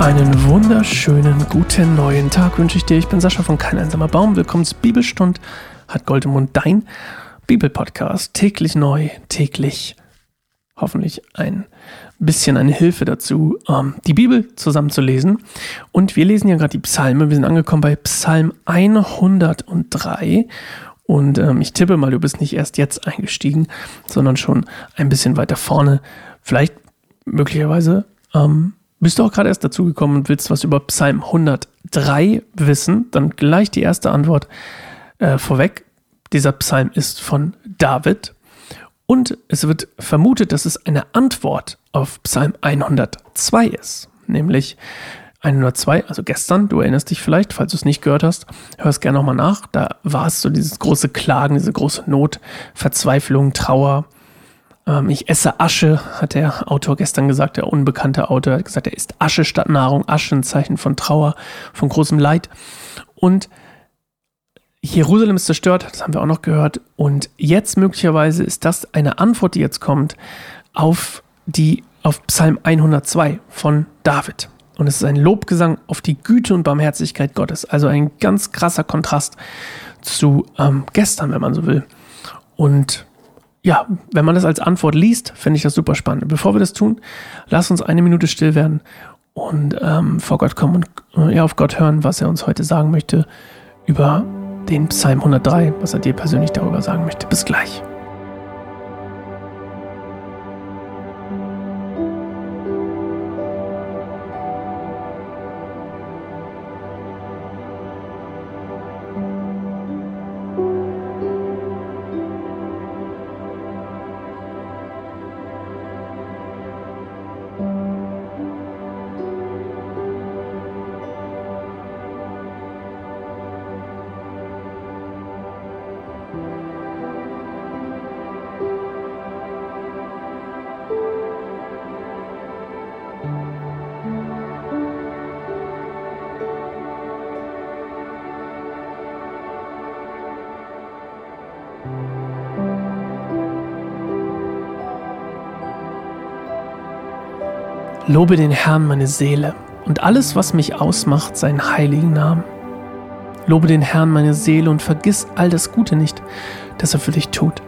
Einen wunderschönen guten neuen Tag wünsche ich dir. Ich bin Sascha von Kein einsamer Baum. Willkommen zu Bibelstund, hat Gold im Mund, dein Bibelpodcast. Täglich neu, täglich hoffentlich ein bisschen eine Hilfe dazu, ähm, die Bibel zusammenzulesen. Und wir lesen ja gerade die Psalme. Wir sind angekommen bei Psalm 103. Und ähm, ich tippe mal, du bist nicht erst jetzt eingestiegen, sondern schon ein bisschen weiter vorne. Vielleicht möglicherweise ähm, bist du auch gerade erst dazugekommen und willst was über Psalm 103 wissen. Dann gleich die erste Antwort äh, vorweg. Dieser Psalm ist von David und es wird vermutet, dass es eine Antwort auf Psalm 102 ist. Nämlich 102, also gestern, du erinnerst dich vielleicht, falls du es nicht gehört hast, hör es gerne nochmal nach. Da war es so dieses große Klagen, diese große Not, Verzweiflung, Trauer. Ähm, ich esse Asche, hat der Autor gestern gesagt, der unbekannte Autor hat gesagt, er isst Asche statt Nahrung. Asche ein Zeichen von Trauer, von großem Leid. Und Jerusalem ist zerstört, das haben wir auch noch gehört. Und jetzt möglicherweise ist das eine Antwort, die jetzt kommt, auf die, auf Psalm 102 von David. Und es ist ein Lobgesang auf die Güte und Barmherzigkeit Gottes. Also ein ganz krasser Kontrast zu ähm, gestern, wenn man so will. Und ja, wenn man das als Antwort liest, finde ich das super spannend. Bevor wir das tun, lass uns eine Minute still werden und ähm, vor Gott kommen und äh, ja, auf Gott hören, was er uns heute sagen möchte über den Psalm 103, was er dir persönlich darüber sagen möchte. Bis gleich. Lobe den Herrn meine Seele und alles, was mich ausmacht, seinen heiligen Namen. Lobe den Herrn meine Seele und vergiss all das Gute nicht, das er für dich tut.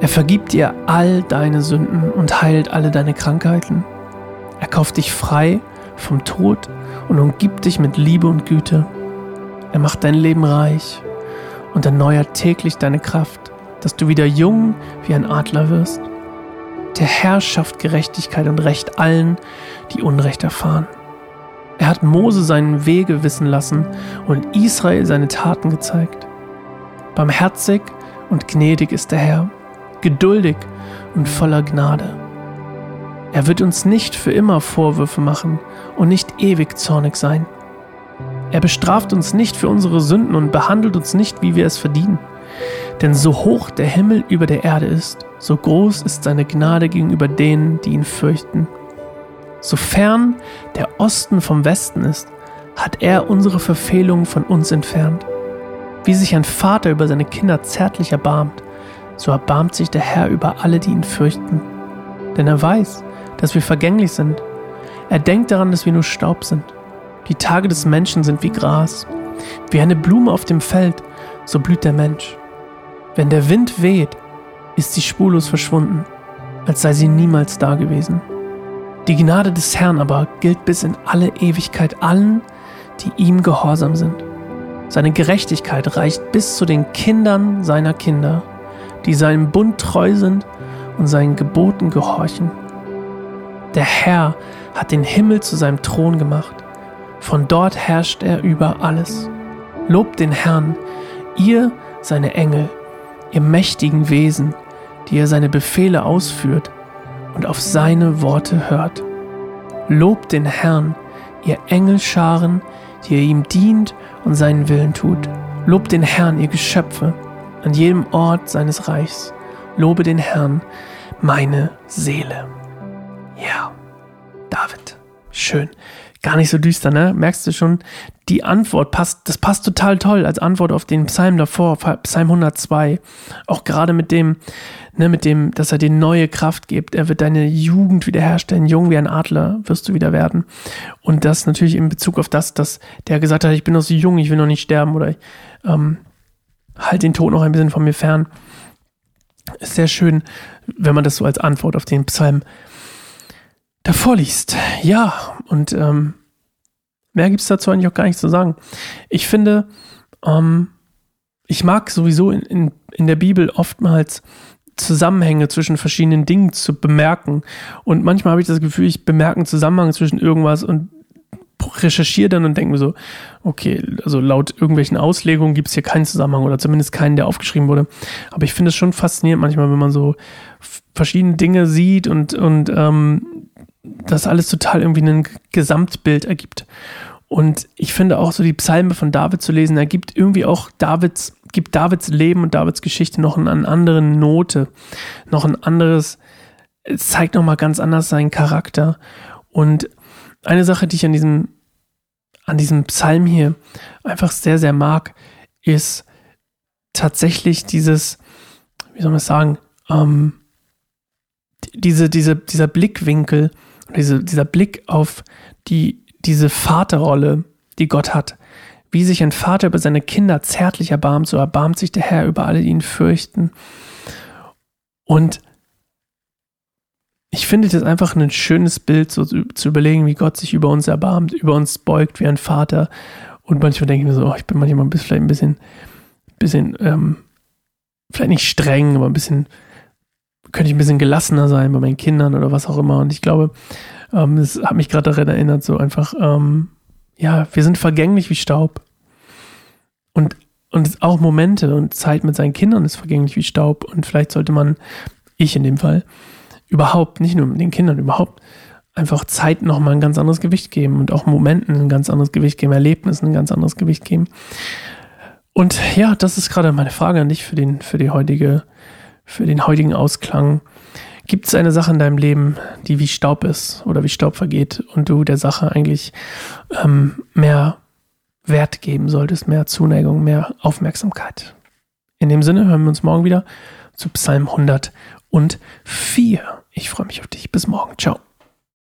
Er vergibt dir all deine Sünden und heilt alle deine Krankheiten. Er kauft dich frei vom Tod und umgibt dich mit Liebe und Güte. Er macht dein Leben reich und erneuert täglich deine Kraft, dass du wieder jung wie ein Adler wirst. Der Herr schafft Gerechtigkeit und Recht allen, die Unrecht erfahren. Er hat Mose seinen Wege wissen lassen und Israel seine Taten gezeigt. Barmherzig und gnädig ist der Herr, geduldig und voller Gnade. Er wird uns nicht für immer Vorwürfe machen und nicht ewig zornig sein. Er bestraft uns nicht für unsere Sünden und behandelt uns nicht, wie wir es verdienen. Denn so hoch der Himmel über der Erde ist, so groß ist seine Gnade gegenüber denen, die ihn fürchten. So fern der Osten vom Westen ist, hat er unsere Verfehlungen von uns entfernt. Wie sich ein Vater über seine Kinder zärtlich erbarmt, so erbarmt sich der Herr über alle, die ihn fürchten. Denn er weiß, dass wir vergänglich sind. Er denkt daran, dass wir nur Staub sind. Die Tage des Menschen sind wie Gras. Wie eine Blume auf dem Feld, so blüht der Mensch. Wenn der Wind weht, ist sie spurlos verschwunden, als sei sie niemals da gewesen. Die Gnade des Herrn aber gilt bis in alle Ewigkeit allen, die ihm gehorsam sind. Seine Gerechtigkeit reicht bis zu den Kindern seiner Kinder, die seinem Bund treu sind und seinen Geboten gehorchen. Der Herr hat den Himmel zu seinem Thron gemacht. Von dort herrscht er über alles. Lobt den Herrn, ihr seine Engel, ihr mächtigen Wesen, die er seine Befehle ausführt und auf seine Worte hört. Lobt den Herrn, ihr Engelscharen, die er ihm dient und seinen Willen tut. Lobt den Herrn, ihr Geschöpfe, an jedem Ort seines Reichs. Lobe den Herrn, meine Seele. Ja, David. Schön. Gar nicht so düster, ne? Merkst du schon, die Antwort passt, das passt total toll als Antwort auf den Psalm davor, Psalm 102. Auch gerade mit dem, ne, mit dem, dass er dir neue Kraft gibt. Er wird deine Jugend wiederherstellen. Jung wie ein Adler wirst du wieder werden. Und das natürlich in Bezug auf das, dass der gesagt hat, ich bin noch so jung, ich will noch nicht sterben oder ähm, halt den Tod noch ein bisschen von mir fern. Ist sehr schön, wenn man das so als Antwort auf den Psalm davor liest. Ja, und ähm, mehr gibt es dazu eigentlich auch gar nicht zu sagen. Ich finde, ähm, ich mag sowieso in, in, in der Bibel oftmals Zusammenhänge zwischen verschiedenen Dingen zu bemerken. Und manchmal habe ich das Gefühl, ich bemerke einen Zusammenhang zwischen irgendwas und recherchiere dann und denke mir so, okay, also laut irgendwelchen Auslegungen gibt es hier keinen Zusammenhang oder zumindest keinen, der aufgeschrieben wurde. Aber ich finde es schon faszinierend manchmal, wenn man so verschiedene Dinge sieht und, und ähm, das alles total irgendwie ein Gesamtbild ergibt. Und ich finde auch so die Psalme von David zu lesen, ergibt irgendwie auch Davids, gibt Davids Leben und Davids Geschichte noch eine andere Note, noch ein anderes, es zeigt nochmal ganz anders seinen Charakter. Und eine Sache, die ich an diesem, an diesem Psalm hier einfach sehr, sehr mag, ist tatsächlich dieses, wie soll man es sagen, ähm, diese, diese, dieser Blickwinkel, diese, dieser Blick auf die, diese Vaterrolle, die Gott hat. Wie sich ein Vater über seine Kinder zärtlich erbarmt, so erbarmt sich der Herr über alle, die ihn fürchten. Und ich finde das einfach ein schönes Bild, so zu, zu, überlegen, wie Gott sich über uns erbarmt, über uns beugt wie ein Vater. Und manchmal denke ich mir so, oh, ich bin manchmal ein bisschen, vielleicht ein bisschen, bisschen, ähm, vielleicht nicht streng, aber ein bisschen könnte ich ein bisschen gelassener sein bei meinen Kindern oder was auch immer. Und ich glaube, ähm, das hat mich gerade daran erinnert, so einfach, ähm, ja, wir sind vergänglich wie Staub. Und, und auch Momente und Zeit mit seinen Kindern ist vergänglich wie Staub. Und vielleicht sollte man, ich in dem Fall, überhaupt, nicht nur mit den Kindern, überhaupt einfach Zeit nochmal ein ganz anderes Gewicht geben und auch Momenten ein ganz anderes Gewicht geben, Erlebnissen ein ganz anderes Gewicht geben. Und ja, das ist gerade meine Frage an dich für, den, für die heutige für den heutigen Ausklang. Gibt es eine Sache in deinem Leben, die wie Staub ist oder wie Staub vergeht und du der Sache eigentlich ähm, mehr Wert geben solltest, mehr Zuneigung, mehr Aufmerksamkeit? In dem Sinne hören wir uns morgen wieder zu Psalm 104. Ich freue mich auf dich. Bis morgen. Ciao.